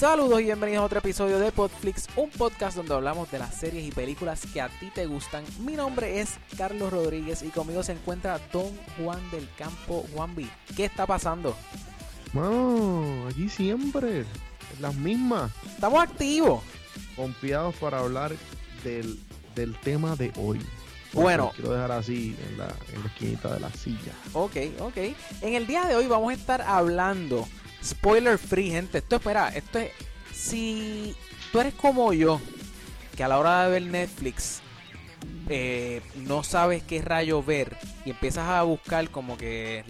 Saludos y bienvenidos a otro episodio de Podflix, un podcast donde hablamos de las series y películas que a ti te gustan. Mi nombre es Carlos Rodríguez y conmigo se encuentra Don Juan del Campo Juan ¿Qué está pasando? Mano, aquí siempre, las mismas. Estamos activos. Confiados para hablar del, del tema de hoy. Bueno. Quiero dejar así en la, en la esquinita de la silla. Ok, ok. En el día de hoy vamos a estar hablando spoiler free, gente. Esto espera, esto es. Si tú eres como yo, que a la hora de ver Netflix eh, no sabes qué rayo ver y empiezas a buscar como que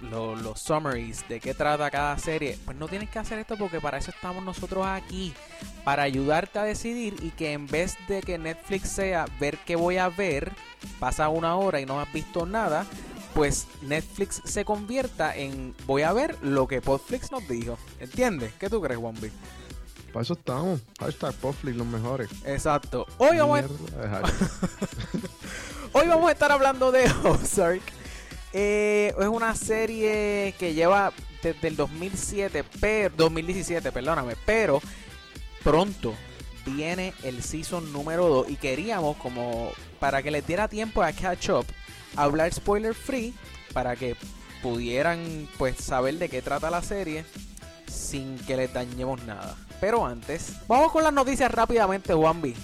los summaries de qué trata cada serie, pues no tienes que hacer esto porque para eso estamos nosotros aquí, para ayudarte a decidir y que en vez de que Netflix sea ver qué voy a ver, pasa una hora y no has visto nada, pues Netflix se convierta en voy a ver lo que Podflix nos dijo. ¿Entiendes? ¿Qué tú crees, Juan Para eso estamos. Hashtag Podflix, los mejores. Exacto. Hoy vamos, a... Hoy vamos a estar hablando de Ozark. Eh, es una serie que lleva desde el 2007, pero, 2017, perdóname, pero pronto viene el season número 2 y queríamos como para que les diera tiempo a catch up hablar spoiler free para que pudieran pues saber de qué trata la serie sin que les dañemos nada. Pero antes, vamos con las noticias rápidamente, Juanvi.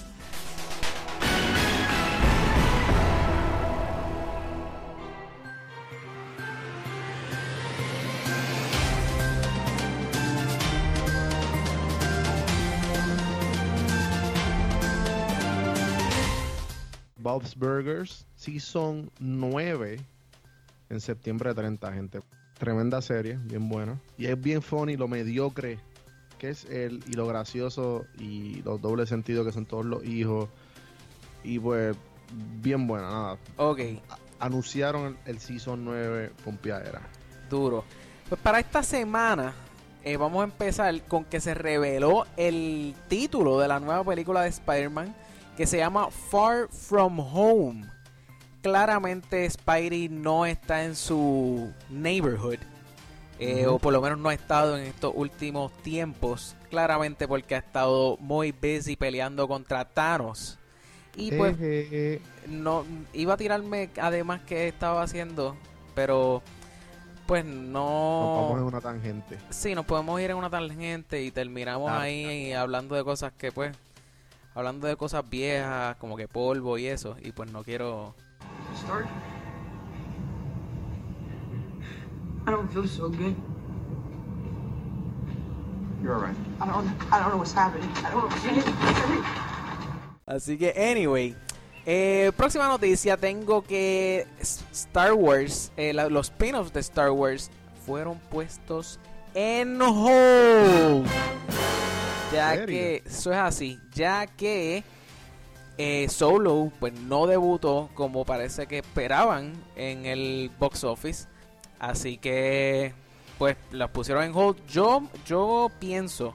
Bob's Burgers Season 9 en septiembre de 30, gente. Tremenda serie, bien buena. Y es bien funny, lo mediocre que es él y lo gracioso y los dobles sentidos que son todos los hijos. Y pues, bien buena, nada. Ok. anunciaron el, Season 9 Pompiadera. Duro. Pues para esta semana eh, vamos a empezar con que se reveló el título de la nueva película de Spider-Man que se llama Far From Home claramente Spidey no está en su neighborhood. Eh, o por lo menos no ha estado en estos últimos tiempos. Claramente porque ha estado muy busy peleando contra Thanos. Y pues no iba a tirarme además que estaba haciendo, pero pues no. Nos vamos en una tangente. Sí, nos podemos ir en una tangente y terminamos ahí hablando de cosas que pues hablando de cosas viejas, como que polvo y eso, y pues no quiero start? I don't feel so good. You're alright. I don't, I don't know what's happening. I don't know. Así que, anyway. Eh, próxima noticia, tengo que Star Wars, eh, los spin-offs de Star Wars fueron puestos en hold. Ya que, eso es así, ya que eh, Solo pues no debutó como parece que esperaban en el box office. Así que pues la pusieron en hold. Yo, yo pienso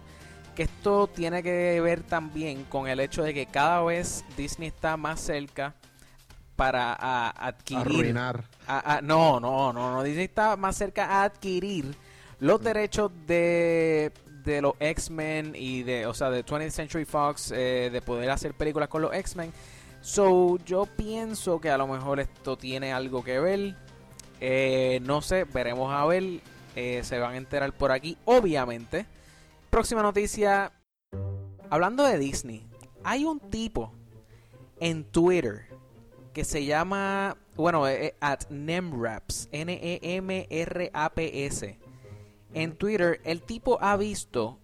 que esto tiene que ver también con el hecho de que cada vez Disney está más cerca para adquirir. Arruinar. no, no, no, no. Disney está más cerca a adquirir los derechos de de los X-Men y de, o sea, de 20th Century Fox, eh, de poder hacer películas con los X-Men. So, yo pienso que a lo mejor esto tiene algo que ver. Eh, no sé, veremos a ver. Eh, se van a enterar por aquí, obviamente. Próxima noticia. Hablando de Disney, hay un tipo en Twitter que se llama, bueno, at Nemraps, N-E-M-R-A-P-S en Twitter, el tipo ha visto.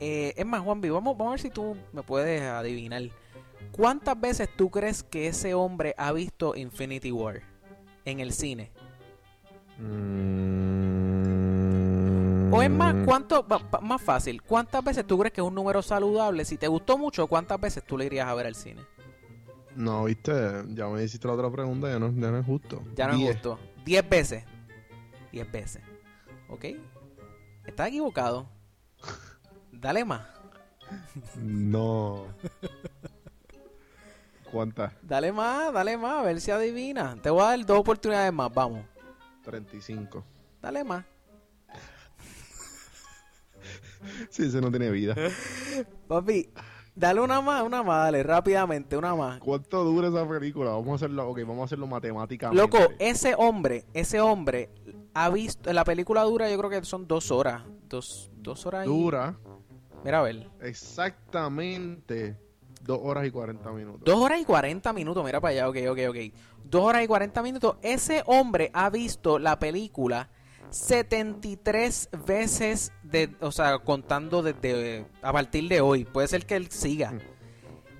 Eh, es más, Juanvi, vamos, vamos a ver si tú me puedes adivinar. ¿Cuántas veces tú crees que ese hombre ha visto Infinity War en el cine? Mm. O es más, ¿cuánto, más fácil, ¿cuántas veces tú crees que es un número saludable? Si te gustó mucho, ¿cuántas veces tú le irías a ver al cine? No, viste, ya me hiciste la otra pregunta, ya no, ya no es justo. Ya no es justo. Diez veces. Diez veces. ¿Ok? Estás equivocado. Dale más. No. ¿Cuántas? Dale más, dale más, a ver si adivina. Te voy a dar dos oportunidades más, vamos. 35. Dale más. Sí, ese no tiene vida. Papi, dale una más, una más, dale, rápidamente, una más. ¿Cuánto dura esa película? Vamos a hacerlo, ok, vamos a hacerlo matemáticamente. Loco, ese hombre, ese hombre ha visto, la película dura yo creo que son dos horas, dos, dos horas y... Dura Mira a ver. exactamente dos horas y 40 minutos. Dos horas y 40 minutos, mira para allá, ok, ok, ok. Dos horas y 40 minutos. Ese hombre ha visto la película 73 veces, de, o sea, contando desde a partir de hoy. Puede ser que él siga.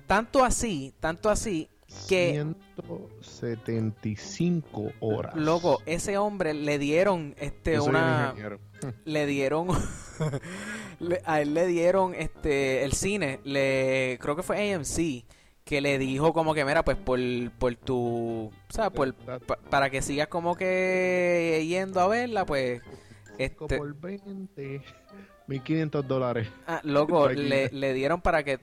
Tanto así, tanto así, que 175 horas. loco, ese hombre le dieron este Yo una le dieron le- a él le dieron este el cine le creo que fue AMC que le dijo como que mira pues por por tu o sea por pa- para que sigas como que yendo a verla pues este por 20. 1500 dólares. ah, loco le, le dieron para que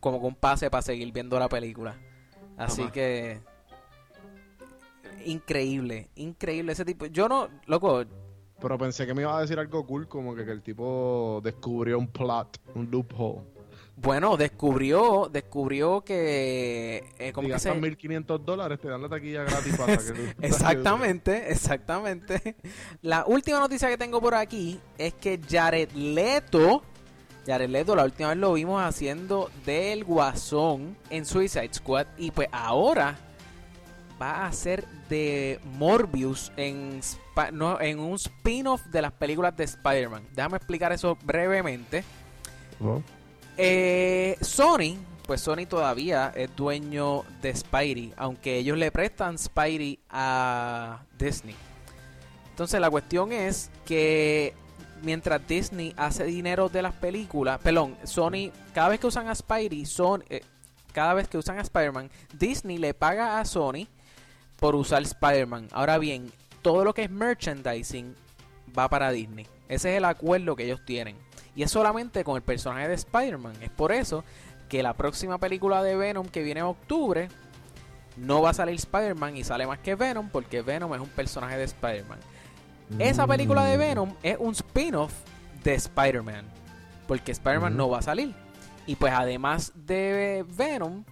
como que un pase para seguir viendo la película así que increíble increíble ese tipo yo no loco Pero pensé que me iba a decir algo cool, como que, que el tipo descubrió un plot, un loophole. Bueno, descubrió, descubrió que, eh, ¿cómo que se? gastas 1500 dólares, te dan la taquilla gratis para que tú- Exactamente, exactamente. La última noticia que tengo por aquí es que Jared Leto, Jared Leto, la última vez lo vimos haciendo del Guasón en Suicide Squad y pues ahora va a ser de Morbius en, no, en un spin-off de las películas de Spider-Man. Déjame explicar eso brevemente. ¿No? Eh, Sony, pues Sony todavía es dueño de Spidey, aunque ellos le prestan Spidey a Disney. Entonces la cuestión es que mientras Disney hace dinero de las películas, perdón, Sony, cada vez que usan a Spidey, son, eh, cada vez que usan a Spider-Man, Disney le paga a Sony por usar Spider-Man. Ahora bien, todo lo que es merchandising va para Disney. Ese es el acuerdo que ellos tienen. Y es solamente con el personaje de Spider-Man. Es por eso que la próxima película de Venom que viene en octubre no va a salir Spider-Man y sale más que Venom porque Venom es un personaje de Spider-Man. Esa película de Mm. Venom es un spin-off de Spider-Man. Porque Spider-Man no va a salir. Y pues además de Venom,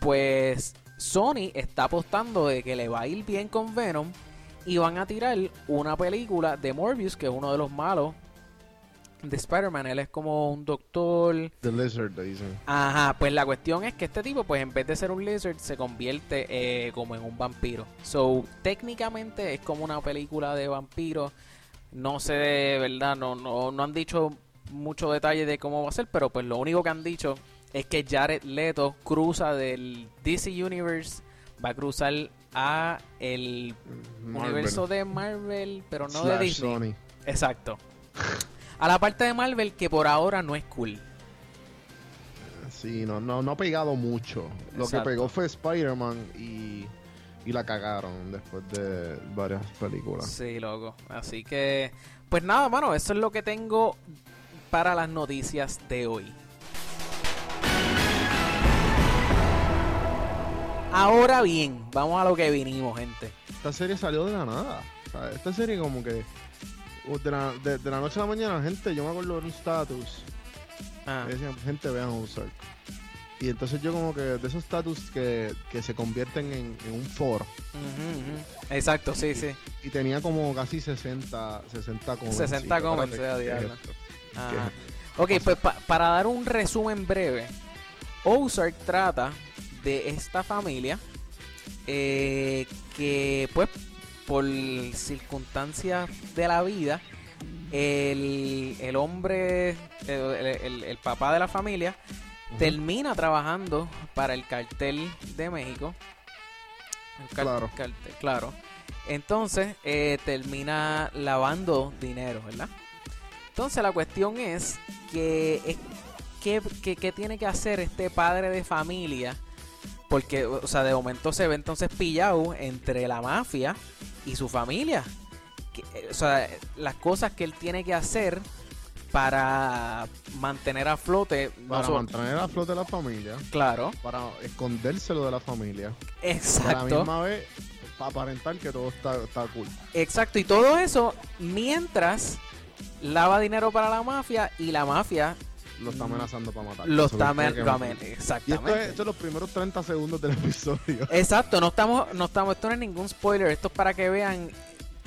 pues Sony está apostando de que le va a ir bien con Venom. Y van a tirar una película de Morbius, que es uno de los malos de Spider-Man. Él es como un doctor. The Lizard, le dicen. Ajá, pues la cuestión es que este tipo, pues en vez de ser un lizard, se convierte eh, como en un vampiro. So, técnicamente es como una película de vampiros. No sé de verdad, no, no, no han dicho mucho detalle de cómo va a ser, pero pues lo único que han dicho es que Jared Leto cruza del DC Universe, va a cruzar a el Marvel. universo de Marvel, pero no de Disney. Sony. Exacto. A la parte de Marvel que por ahora no es cool. Sí, no, no, no ha pegado mucho. Lo que pegó fue Spider-Man y, y la cagaron después de varias películas. Sí, loco. Así que, pues nada, mano, eso es lo que tengo para las noticias de hoy. Ahora bien, vamos a lo que vinimos, gente. Esta serie salió de la nada. O sea, esta serie como que de la, de, de la noche a la mañana, gente, yo me acuerdo de un status Ah, decían, gente, vean Ozark. Y entonces yo como que de esos status que, que se convierten en, en un foro. Exacto, sí, sí. Y tenía como casi 60, 60 comments. 60 Y yo, comments, espérate, a ¿qué es diablo. Ok, pues pa- para dar un resumen breve, Ozark trata de esta familia eh, que pues por circunstancias de la vida, el, el hombre, el, el- el papá de la familia, termina trabajando para el cartel de México. Car- Claro. cartel, claro. Entonces eh, termina lavando dinero, ¿verdad? Entonces la cuestión es que, es- ¿qué, qué- qué tiene que hacer este padre de familia? Porque, o sea, de momento se ve entonces pillado entre la mafia y su familia. Que, eh, o sea, las cosas que él tiene que hacer para mantener a flote. no Para mantener a flote la familia, Claro, para escondérselo de la familia. Para la exacto. misma vez, para aparentar que todo está, está cool. Exacto, y todo eso mientras lava dinero para la mafia y la mafia lo está amenazando para matar. lo está amenazando. matar. Y Exactamente. esto es, esto es los primeros 30 segundos del episodio. Exacto, no estamos, no estamos, esto no es ningún spoiler, esto es para que vean,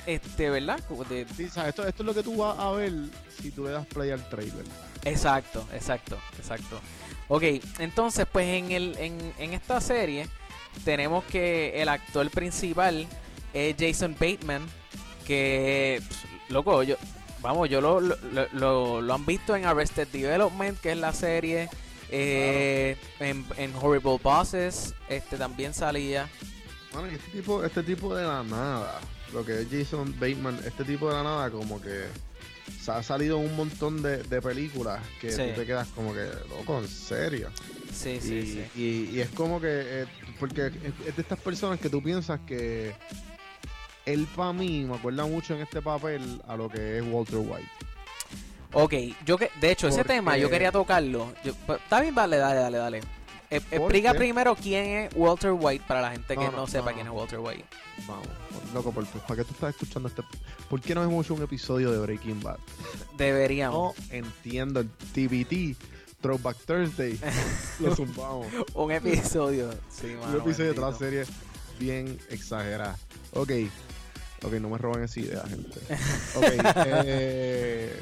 este, ¿verdad? De- Sí, ¿sabes? Esto, esto es lo que tú vas a ver si tú le das play al trailer. exacto, exacto, exacto. Ok, entonces, pues en el, en, en esta serie tenemos que el actor principal es Jason Bateman, que, pss, loco, yo, vamos, yo lo, lo, lo- lo han visto en Arrested Development, que es la serie, eh, en, en Horrible Bosses, este también salía. Y este tipo, este tipo de la nada, lo que es Jason Bateman, este tipo de la nada como que se ha salido un montón de, de películas que Sí. tú te quedas como que, loco, en serio. Sí, sí, y, sí. y- y es como que, eh, porque es de estas personas que tú piensas que él para mí me acuerda mucho en este papel a lo que es Walter White. Ok, yo que, de hecho, ese tema yo quería tocarlo. Yo- está bien, dale, dale, dale, dale. Eh, explica qué? primero quién es Walter White para la gente que No, no, sepa no, quién es Walter White. Vamos, loco, por, ¿para qué tú estás escuchando este? ¿Por qué no hemos hecho un episodio de Breaking Bad? Deberíamos. No entiendo el TBT, Throwback Thursday, lo zumbamos. Un episodio. Sí, un episodio de otra bendito. serie bien exagerada. Ok, ok, no me roban esa idea, gente. Ok, eh,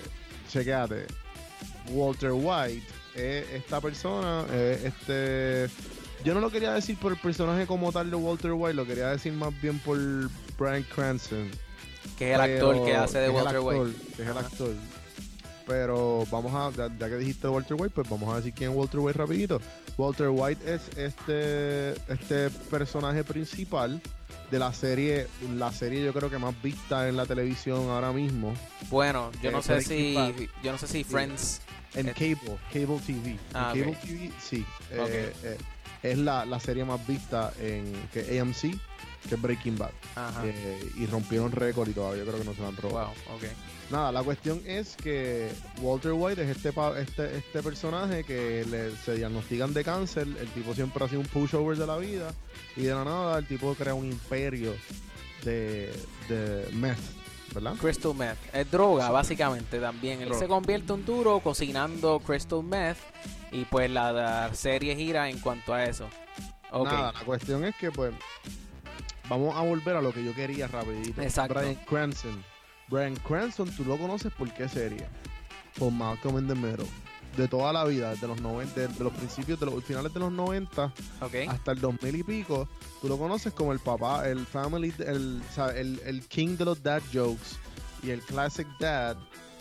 chequeate. Walter White es esta persona, es este. Yo no lo quería decir por el personaje como tal de Walter White, lo quería decir más bien por Brian Cranston. Que es el actor que hace de Walter actor, White. que es el actor. Pero vamos a, ya, ya que dijiste Walter White, pues vamos a decir quién es Walter White rapidito. Walter White es este, este personaje principal de la serie, la serie yo creo que más vista en la televisión ahora mismo, Bueno, yo Eh, no sé si. Bad. Yo no sé si Friends. en Eh, cable, cable TV. En Ah, cable. TV, sí. eh, eh, es la, la serie más vista en que AMC, que es Breaking Bad. Ajá. Eh, y rompieron récord y todavía creo que no se lo han robado. Wow, ok. Nada, la cuestión es que Walter White es este este, este personaje que le, se diagnostican de cáncer. El tipo siempre ha sido un pushover de la vida. Y de la nada, el tipo crea un imperio de, de meth, ¿verdad? Crystal meth. Es droga, básicamente también. Él se convierte en duro cocinando crystal meth. Y pues la, la serie gira en cuanto a eso. Nada, la cuestión es que, pues, vamos a volver a lo que yo quería rapidito. Exacto. Brian Cranston. Brian Cranston, tú lo conoces por qué serie? Por Malcolm in the Middle. De toda la vida, desde los 90, de los principios, de los finales de los 90 Ok. hasta el 2000 y pico, tú lo conoces como el papá, el family, el, o sea, el, el king de los dad jokes y el classic dad,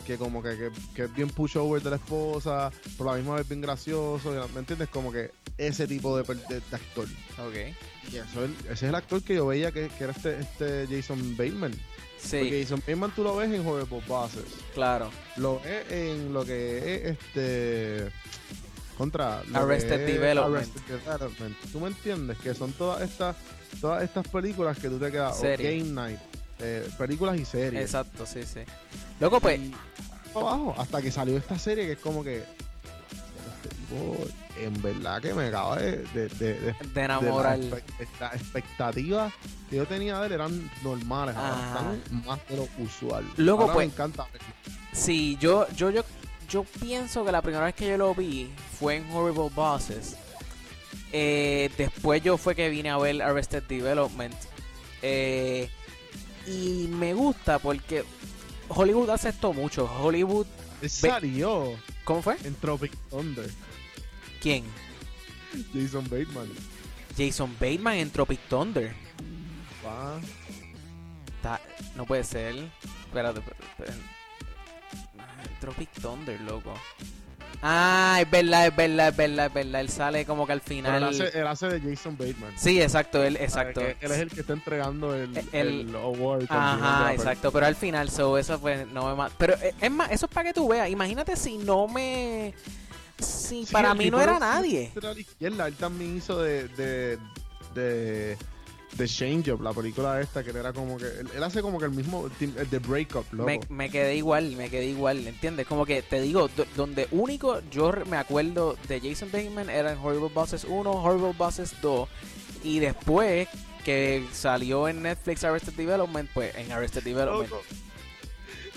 que como que, que, que es bien pushover de la esposa, pero a la misma vez bien gracioso, ¿me entiendes? Como que ese tipo de, de- de actor. Ok. Y eso es- ese es el actor que yo veía que, que era este, este Jason Bateman. Sí, Porque Jason Bateman tú lo ves en Horrible Bosses. claro. Lo ves en lo que es este. Contra. Arrested Development. Arrested Development. ¿Tú me entiendes? Que son todas estas todas estas películas que tú te quedas. o. Game Night. eh, películas y series. Exacto, sí, sí. Loco, pues, Y abajo, hasta que salió esta serie que es como que. Tipo, en verdad que me acaba de. de, de- de- de enamorar. de la Las expectativas que yo tenía de él eran normales, ahora Ajá. están más de lo usual. Loco, Ahora pues- me encanta. Sí, yo, yo, yo, yo pienso que la primera vez que yo lo vi fue en Horrible Bosses. Eh, después yo fue que vine a ver Arrested Development. Eh, y me gusta porque Hollywood hace esto mucho. Hollywood, Salió ¿cómo fue? en Tropic Thunder. ¿Quién? Jason Bateman. Jason Bateman en Tropic Thunder. Está- no puede ser. Espérate, espérate, espérate. Tropic Thunder, loco. Ah, es verdad, es verdad, es verdad, es verdad. Él sale como que al Pero final. él, hace, él hace de Jason Bateman. Sí, exacto, él, exacto. Él es el que está entregando el, El- el award. Ajá, exacto, pero al final, so, eso fue, no me Pero eh, es más, eso es para que tú veas. Imagínate si no me. Sí, para mí no era nadie. Izquierda. Él también hizo de. de, de de Change Up, la película esta, que era como que. Él, él hace como que el mismo. El de Breakup, loco. Me, me quedé igual, me quedé igual, ¿entiendes? Como que te digo, do- donde único yo me acuerdo de Jason Bateman era en Horrible Bosses 1, Horrible Bosses 2, y después que salió en Netflix Arrested Development, pues en Arrested Development. Loco.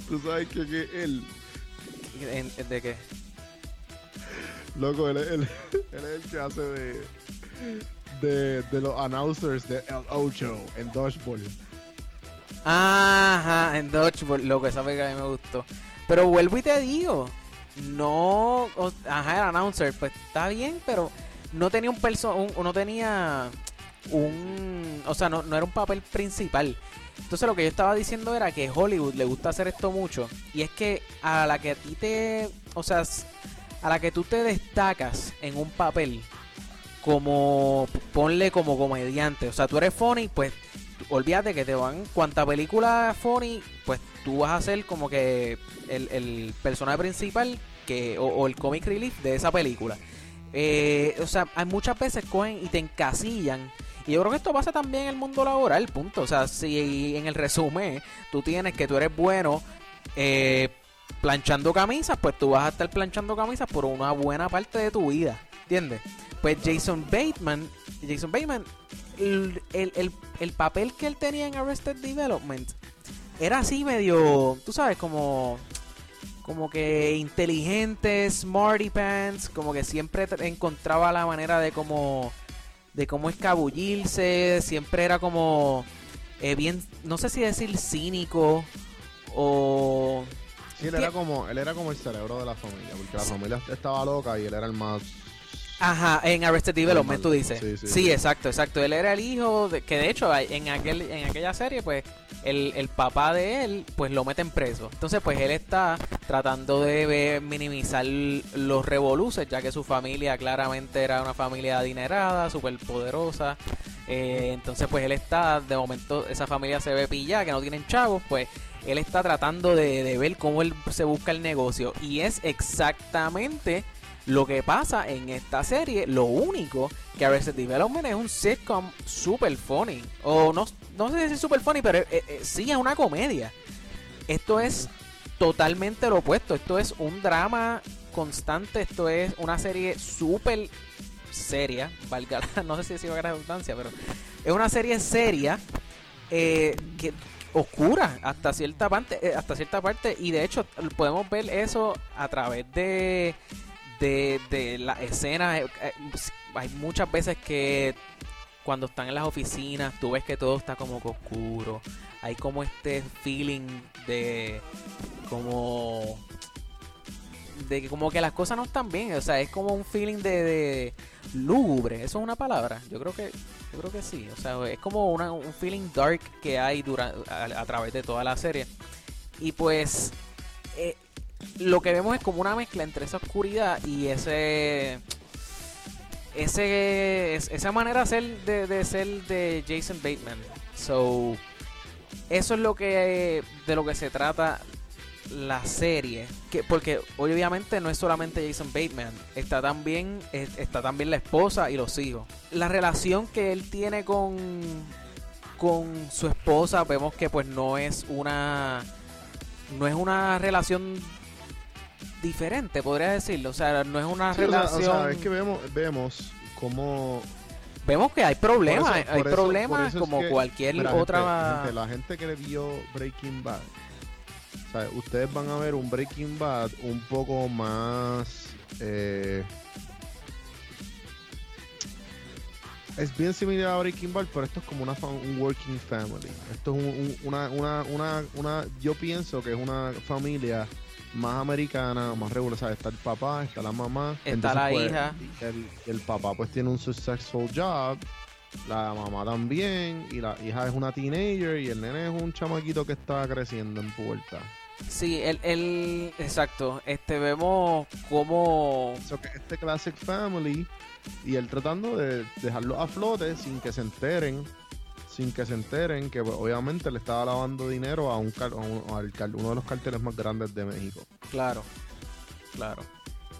¿Tú sabes que, que él? ¿De qué? Loco, él, él, él, es el que hace de, de, de los announcers de El Ocho en Dodgeball. Ajá, en Dodgeball, loco, esa que a mí me gustó. Pero vuelvo y te digo, no, ajá, el announcer, pues está bien, pero no tenía un perso, no tenía un, o sea, no, no era un papel principal. Entonces lo que yo estaba diciendo era que Hollywood le gusta hacer esto mucho y es que a la que a ti te, o sea, a la que tú te destacas en un papel como ponle como comediante, o sea, tú eres funny, pues olvídate que te van cuanta película funny, pues tú vas a ser como que el, el personaje principal que o, el comic relief de esa película. Eh, o sea, hay muchas veces cogen y te encasillan. Y yo creo que esto pasa también en el mundo laboral, punto. O sea, si en el resumen tú tienes que tú eres bueno eh, planchando camisas, pues tú vas a estar planchando camisas por una buena parte de tu vida. ¿Entiendes? Pues Jason Bateman, Jason Bateman, el, el, el papel que él tenía en Arrested Development era así medio, tú sabes, como como que inteligente, smarty pants, como que siempre encontraba la manera de como de cómo escabullirse, siempre era como eh, bien, no sé si decir cínico o Sí, él era como él era como el cerebro de la familia, porque la familia estaba loca y él era el más Ajá, en Arrested Development tú dices. Sí, exacto, exacto. Él era el hijo de, que de hecho en aquel en aquella serie pues el, el papá de él pues lo meten preso. Entonces pues él está tratando de minimizar los revoluces ya que su familia claramente era una familia adinerada, súper poderosa. Eh, entonces pues él está, de momento esa familia se ve pillada, que no tienen chavos, pues él está tratando de, de ver cómo él se busca el negocio. Y es exactamente lo que pasa en esta serie, lo único que Arrested Development es un sitcom super funny. O no, no sé si es super funny, pero eh, eh, sí es una comedia. Esto es totalmente lo opuesto. Esto es un drama constante. Esto es una serie súper seria. No sé si decir la redundancia, pero es una serie seria eh, que oscura hasta cierta parte hasta cierta parte y de hecho podemos ver eso a través de de, de la escena. Eh, eh, hay muchas veces que cuando están en las oficinas, tú ves que todo está como oscuro. Hay como este feeling de como de que como que las cosas no están bien, o sea, es como un feeling de, lúgubre, eso es una palabra. Yo creo que yo creo que sí, o sea, es como una, un feeling dark que hay durante a, través de toda la serie. Y pues eh, lo que vemos es como una mezcla entre esa oscuridad y ese ese esa manera de ser de, ser de Jason Bateman. So eso es lo que de lo que se trata la serie, que porque obviamente no es solamente Jason Bateman, está también está también la esposa y los hijos. La relación que él tiene con con su esposa vemos que pues no es una no es una relación diferente, podría decirlo. O sea, no es una relación. O sea, es que vemos, vemos cómo. Vemos que hay problemas, hay problemas como cualquier otra. la gente que le vio Breaking Bad, o sea, ustedes van a ver un Breaking Bad un poco más. Eh, es bien similar a Breaking Bad, pero esto es como una un working family. Esto es una, una, una, una, yo pienso que es una familia más americana, más regular. Está el papá, está la mamá. Está la pues, hija. El, papá pues tiene un successful job. La mamá también. Y la hija es una teenager. Y el nene es un chamaquito que está creciendo en puerta. Sí, el, el exacto. Este vemos como este classic family y él tratando de dejarlo a flote sin que se enteren sin que se enteren que pues, obviamente le estaba lavando dinero a un, uno de los carteles más grandes de México. Claro, claro.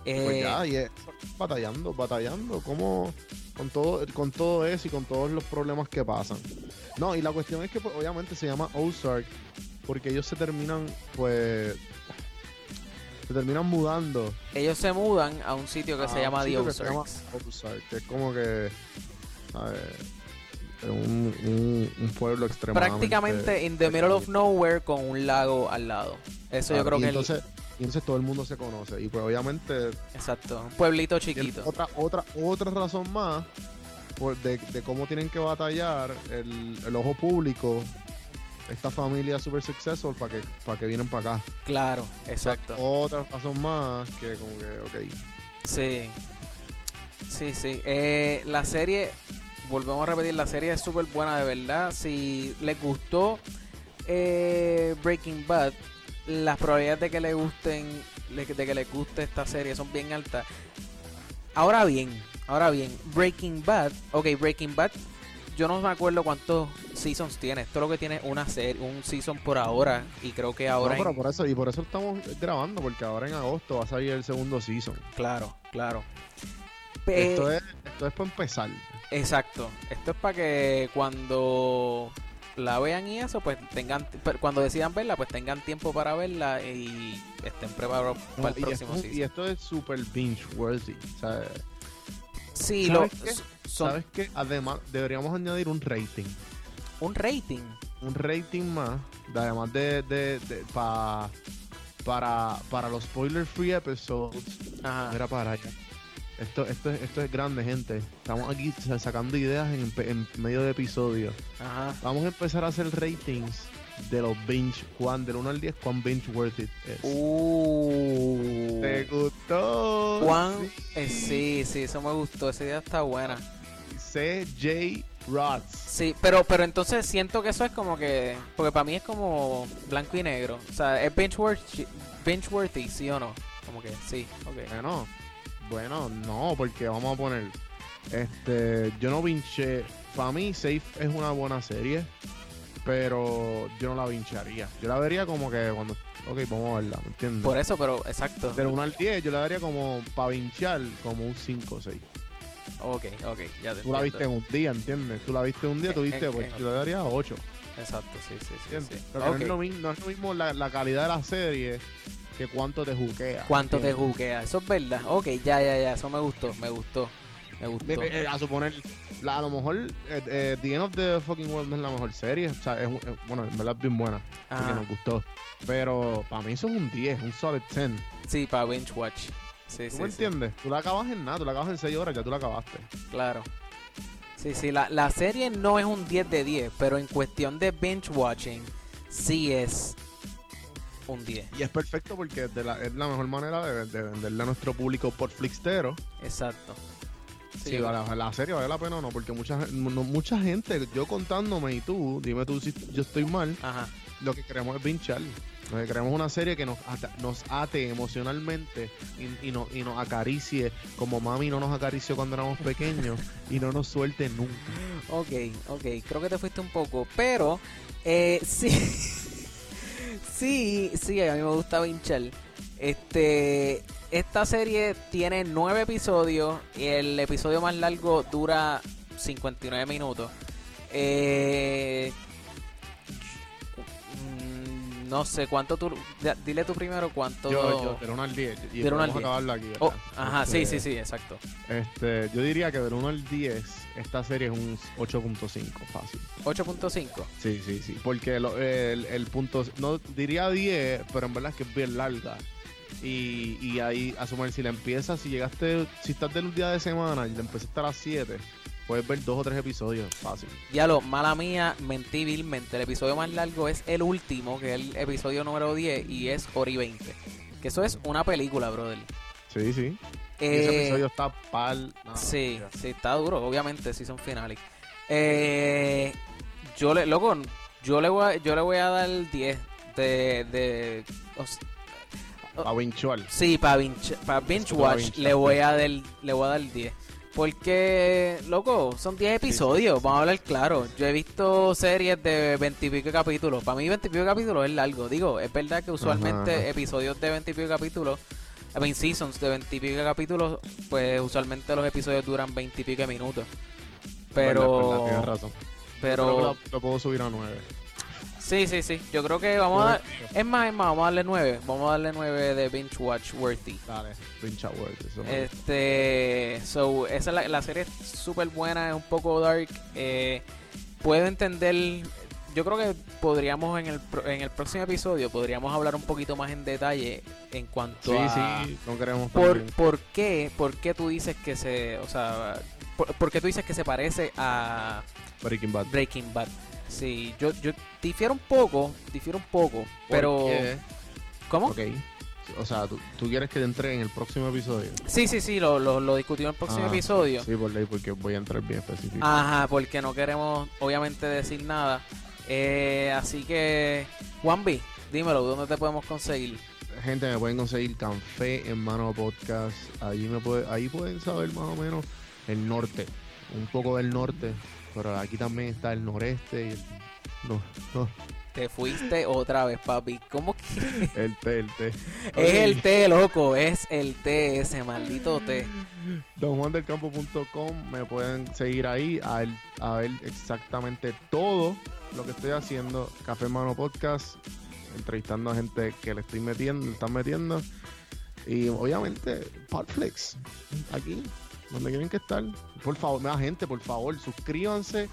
Pues ya, eh, y es, batallando, batallando, como con todo, con todo eso y con todos los problemas que pasan. No, y la cuestión es que pues, obviamente se llama Ozark porque ellos se terminan, pues, se terminan mudando. Ellos se mudan a un sitio que se llama The Ozarks. Ozark, que es como que, un, un, un pueblo extremadamente... Prácticamente in the middle of nowhere con un lago al lado. Eso yo creo que... entonces, y entonces todo el mundo se conoce. Y pues obviamente... exacto, un pueblito chiquito. otra, otra, otra razón más por- de, de cómo tienen que batallar el, el ojo público esta familia super successful para que, para que vienen para acá. Claro, exacto. Otra razón más que como que, ok. Sí. Sí, sí. Eh, la serie, volvemos a repetir, la serie es súper buena de verdad. Si les gustó eh, Breaking Bad, las probabilidades de que le gusten, de que, les guste esta serie son bien altas. Ahora bien, ahora bien, Breaking Bad, ok, Breaking Bad, yo no me acuerdo cuántos seasons tiene. Esto lo que tiene una serie, un season por ahora y creo que ahora No, pero en- por eso, y por eso estamos grabando, porque ahora en agosto va a salir el segundo season. claro, claro. Pe- esto es, esto es para empezar. Exacto. Esto es para que cuando la vean y eso, pues tengan, pero cuando decidan verla, pues tengan tiempo para verla y estén preparados para el próximo esto, y esto es super binge worthy. Sea, Sí, lo, ¿sabes qué? son ¿sabes qué? Además, deberíamos añadir un rating. un rating. Un rating más, de- además de, de, de- pa- para, para los spoiler free episodes. Ajá. Mira para allá. Esto, esto, es- esto es grande, gente. Estamos aquí sa- sacando ideas en, en medio de episodios. Ajá. Vamos a empezar a hacer ratings de los binge. Juan, del 1 al 10, cuán binge worth it es. Uh. ¿Te gustó? Juan, Sí. eh, sí, sí, eso me gustó. Esa idea está buena. CJ Rods. Sí, pero, pero entonces siento que eso es como que. Porque para mí es como blanco y negro. O sea, es binge worthy, binge worthy ¿sí o no? Como que sí, ok. Bueno, bueno, no, porque vamos a poner. Este, yo no vinché. Para mí, Safe es una buena serie, pero yo no la vincharía. Yo la vería como que cuando. Ok, vamos a verla, ¿me entiendes? Por eso, pero exacto. Del 1 al 10, yo la daría como para vinchar, como un 5 o 6. Ok, ok, ya te Tú la viste en un día, ¿entiendes? Tú la viste un día, tú En- viste, en- pues en- yo le daría 8. Exacto, sí, sí, sí. sí. Pero no, es lo mismo, no es lo mismo la, la calidad de la serie que cuánto te juquea. ¿Cuánto te juquea? Eso es verdad. Ok, ya, ya, ya. Eso me gustó, me gustó. Me gustó. Eh, eh, a suponer, la- a lo mejor eh, eh, The End of the Fucking World no es la mejor serie. O sea, es, bueno, en verdad es bien buena. Porque Ajá. nos gustó. Pero para mí eso es un 10, un solid 10. Sí, para binge watch. Sí, ¿Tú sí, me sí. entiendes? Tú la acabas en nada, tú la acabas en 6 horas, ya tú la acabaste. Claro. Sí, sí, la, la serie no es un 10 de 10, pero en cuestión de binge watching, sí es un 10. Y es perfecto porque es, de la, es la mejor manera de, de venderle a nuestro público por Flixtero. Exacto. Sí, la, la serie vale la pena o no, porque mucha, no- mucha gente, yo contándome y tú, dime tú si yo estoy mal, Ajá. lo que queremos es vinchar. Queremos es una serie que nos, ata- nos ate emocionalmente y, no- y nos acaricie como mami no nos acarició cuando éramos pequeños y no nos suelte nunca. Ok, ok, creo que te fuiste un poco, pero eh, sí, sí, sí, a mí me gusta vinchar. Este, esta serie tiene nueve episodios y el episodio más largo dura 59 minutos. Eh, no sé cuánto tú, dile tú primero cuánto. Yo, yo, del 1 al 10. Y Del uno al podemos 10. acabarlo aquí. Oh, ajá, sí, Este, sí, sí, exacto. Este, yo diría que del 1 al 10, esta serie es un 8.5, fácil. 8.5. Sí, sí, sí. Porque lo- el, el punto, no diría 10, pero en verdad es que es bien larga. Y, y ahí, a sumar, si la empiezas, si llegaste, si estás del día de semana y la empezaste a las 7, puedes ver dos o tres episodios, fácil. Ya lo, mala mía, mentí vilmente. El episodio más largo es el último, que es el episodio número 10, y es y 20. Que eso es una película, brother. Sí, sí. Y Eh, ese episodio está pal. no, sí, ya. sí, está duro, obviamente, sí son finales. Eh, yo le, loco, yo le voy a, yo le voy a dar 10 de, de o s- A Winchual. sí, para binge, para binge watch binge, le voy a dar, le voy a dar 10. Porque, loco, son 10 episodios, vamos a hablar claro. Yo he visto series de 20 y pico capítulos. Para mí 20 y pico capítulos es largo. Digo, es verdad que usualmente Ajá. episodios de 20 y pico capítulos, I mean, seasons de 20 y pico capítulos, pues usualmente los episodios duran 20 y pico minutos. Verdad, verdad, Pero, tienes razón. Yo creo que pero, lo, lo puedo subir a 9. Sí, sí, sí. Yo creo que vamos a dar... Es más, es más, vamos a darle 9. Vamos a darle 9 de Binge Watch Worthy. Dale, Binge Worthy. Eso este... So, esa es la, la serie es súper buena, es un poco dark. Eh, puedo entender yo creo que podríamos en el, en el próximo episodio podríamos hablar un poquito más en detalle en cuanto sí, a sí, no queremos por, por qué por qué tú dices que se o sea por, qué tú dices que se parece a Breaking Bad Breaking Bad sí yo yo difiero un poco difiero un poco pero cómo Ok. O sea, ¿tú, quieres que te entre en el próximo episodio? Sí, sí, sí, lo, lo, discutimos en el próximo ah, episodio. Sí, por ley, porque voy a entrar bien específico. Ajá, porque no queremos, obviamente, decir nada. Eh, así que, Juanvi, dímelo, ¿dónde te podemos conseguir? Gente, me pueden conseguir Café en Mano Podcast. Ahí, me puede, ahí pueden saber más o menos el norte, un poco del norte, pero aquí también está el noreste. Y no, no. Te fuiste otra vez, papi. ¿Cómo que? El té, el té. Es el té, loco. Es el té, ese maldito té. DonJuanDelCampo.com Me pueden seguir ahí a, a ver exactamente todo lo que estoy haciendo. Café Mano Podcast. Entrevistando a gente que le estoy metiendo, le están metiendo. Y obviamente, Podflix. Aquí, donde quieren que estar. Por favor, más gente, por favor, suscríbanse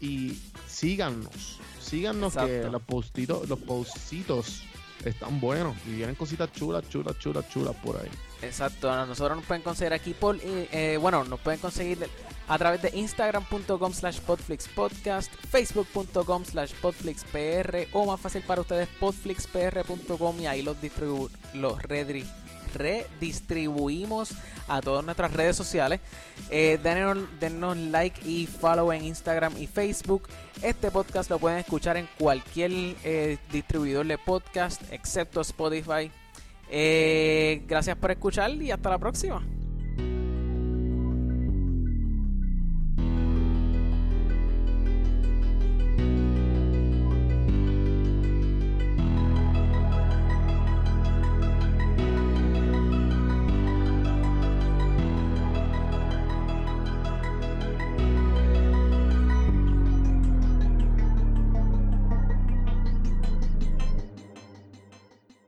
y síganos síganos que los postitos, los postitos están buenos y vienen cositas chulas, chulas, chulas, chulas por ahí. Exacto, nosotros nos pueden conseguir aquí por, eh, eh, bueno, nos pueden conseguir a través de instagram.com slash podflixpodcast, facebook.com slash podflixpr o más fácil para ustedes podflixpr.com y ahí los, los redistribuimos a todas nuestras redes sociales. Eh, denos, like y follow en Instagram y Facebook. Este podcast lo pueden escuchar en cualquier eh, distribuidor de podcast, excepto Spotify. Eh, gracias por escuchar y hasta la próxima.